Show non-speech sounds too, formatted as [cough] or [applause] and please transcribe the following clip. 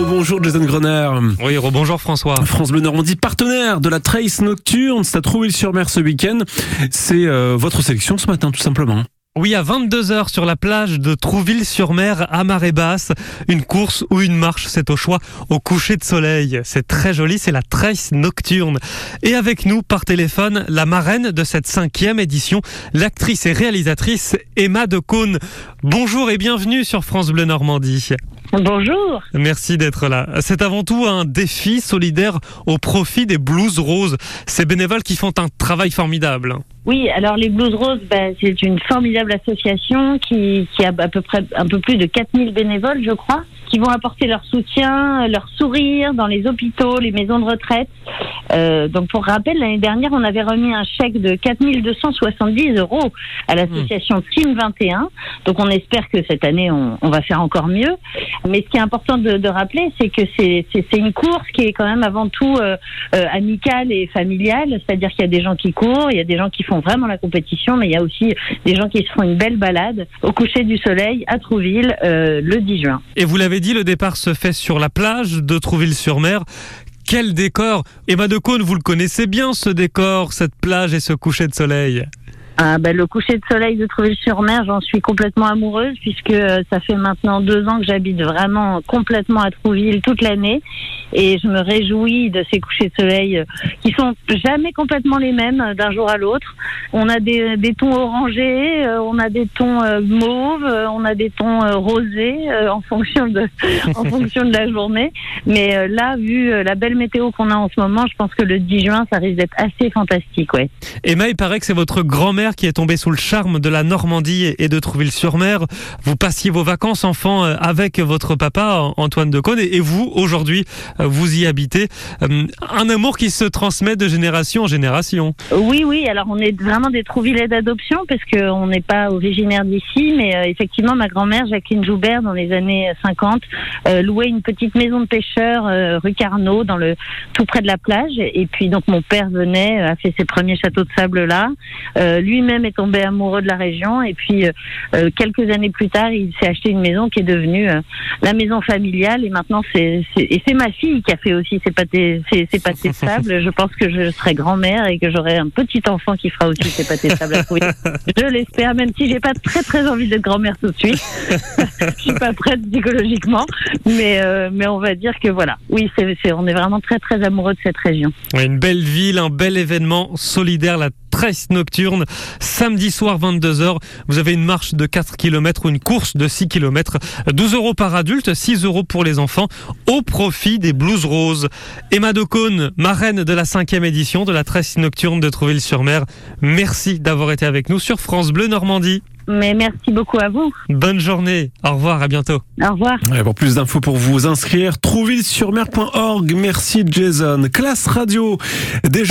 rebonjour Jason Grenier. Oui, rebonjour François. France Bleu Normandie, partenaire de la Trace Nocturne, c'est à Trouville-sur-Mer ce week-end. C'est euh, votre sélection ce matin tout simplement. Oui, à 22h sur la plage de Trouville-sur-Mer à marée basse. Une course ou une marche, c'est au choix au coucher de soleil. C'est très joli, c'est la Trace Nocturne. Et avec nous par téléphone, la marraine de cette cinquième édition, l'actrice et réalisatrice Emma de Cône. Bonjour et bienvenue sur France Bleu Normandie. Bonjour. Merci d'être là. C'est avant tout un défi solidaire au profit des Blues Roses, ces bénévoles qui font un travail formidable. Oui, alors les Blues Roses, ben, c'est une formidable association qui, qui, a à peu près un peu plus de 4000 bénévoles, je crois, qui vont apporter leur soutien, leur sourire dans les hôpitaux, les maisons de retraite. Euh, donc pour rappel, l'année dernière, on avait remis un chèque de 4270 euros à l'association Team 21. Donc on espère que cette année, on, on, va faire encore mieux. Mais ce qui est important de, de rappeler, c'est que c'est une course qui est quand même avant tout euh, euh, amicale et familiale. C'est-à-dire qu'il y a des gens qui courent, il y a des gens qui font vraiment la compétition, mais il y a aussi des gens qui se font une belle balade au coucher du soleil à Trouville euh, le 10 juin. Et vous l'avez dit, le départ se fait sur la plage de Trouville-sur-Mer. Quel décor Emma de Cône, vous le connaissez bien ce décor, cette plage et ce coucher de soleil ah, ben, le coucher de soleil de Trouville-sur-Mer, j'en suis complètement amoureuse puisque euh, ça fait maintenant deux ans que j'habite vraiment complètement à Trouville toute l'année et je me réjouis de ces couchers de soleil euh, qui sont jamais complètement les mêmes euh, d'un jour à l'autre. On a des, des, tons orangés, on a des tons mauves, on a des tons rosés en fonction de [laughs] en fonction de la journée. Mais là, vu la belle météo qu'on a en ce moment, je pense que le 10 juin, ça risque d'être assez fantastique, ouais. Emma, il paraît que c'est votre grand-mère qui est tombé sous le charme de la Normandie et de Trouville-sur-Mer. Vous passiez vos vacances enfants euh, avec votre papa Antoine de Cône et vous aujourd'hui euh, vous y habitez. Euh, un amour qui se transmet de génération en génération. Oui, oui. Alors on est vraiment des Trouvillais d'adoption parce qu'on n'est pas originaire d'ici, mais effectivement ma grand-mère Jacqueline Joubert dans les années 50 louait une petite maison de pêcheurs rue Carnot dans le tout près de la plage et puis donc mon père venait a fait ses premiers châteaux de sable là. Lui-même est tombé amoureux de la région et puis euh, euh, quelques années plus tard, il s'est acheté une maison qui est devenue euh, la maison familiale et maintenant c'est et c'est ma fille qui a fait aussi ses pâtés ses, ses pâtés sables. Je pense que je serai grand-mère et que j'aurai un petit enfant qui fera aussi ses pâtés sables à Je l'espère, même si j'ai pas très très envie d'être grand-mère tout de suite. [laughs] je suis pas prête psychologiquement, mais mais on va dire que voilà, oui, c'est on est vraiment très très amoureux de cette région. Une belle ville, un bel événement solidaire, la Tresse nocturne. Samedi soir 22h, vous avez une marche de 4 km ou une course de 6 km. 12 euros par adulte, 6 euros pour les enfants, au profit des Blues Roses. Emma Decaunes, marraine de la cinquième édition de la Tresse nocturne de Trouville-sur-Mer. Merci d'avoir été avec nous sur France Bleu Normandie. Mais merci beaucoup à vous. Bonne journée. Au revoir, à bientôt. Au revoir. Et pour plus d'infos pour vous inscrire, trouville-sur-mer.org. Merci Jason. Classe radio. Déjà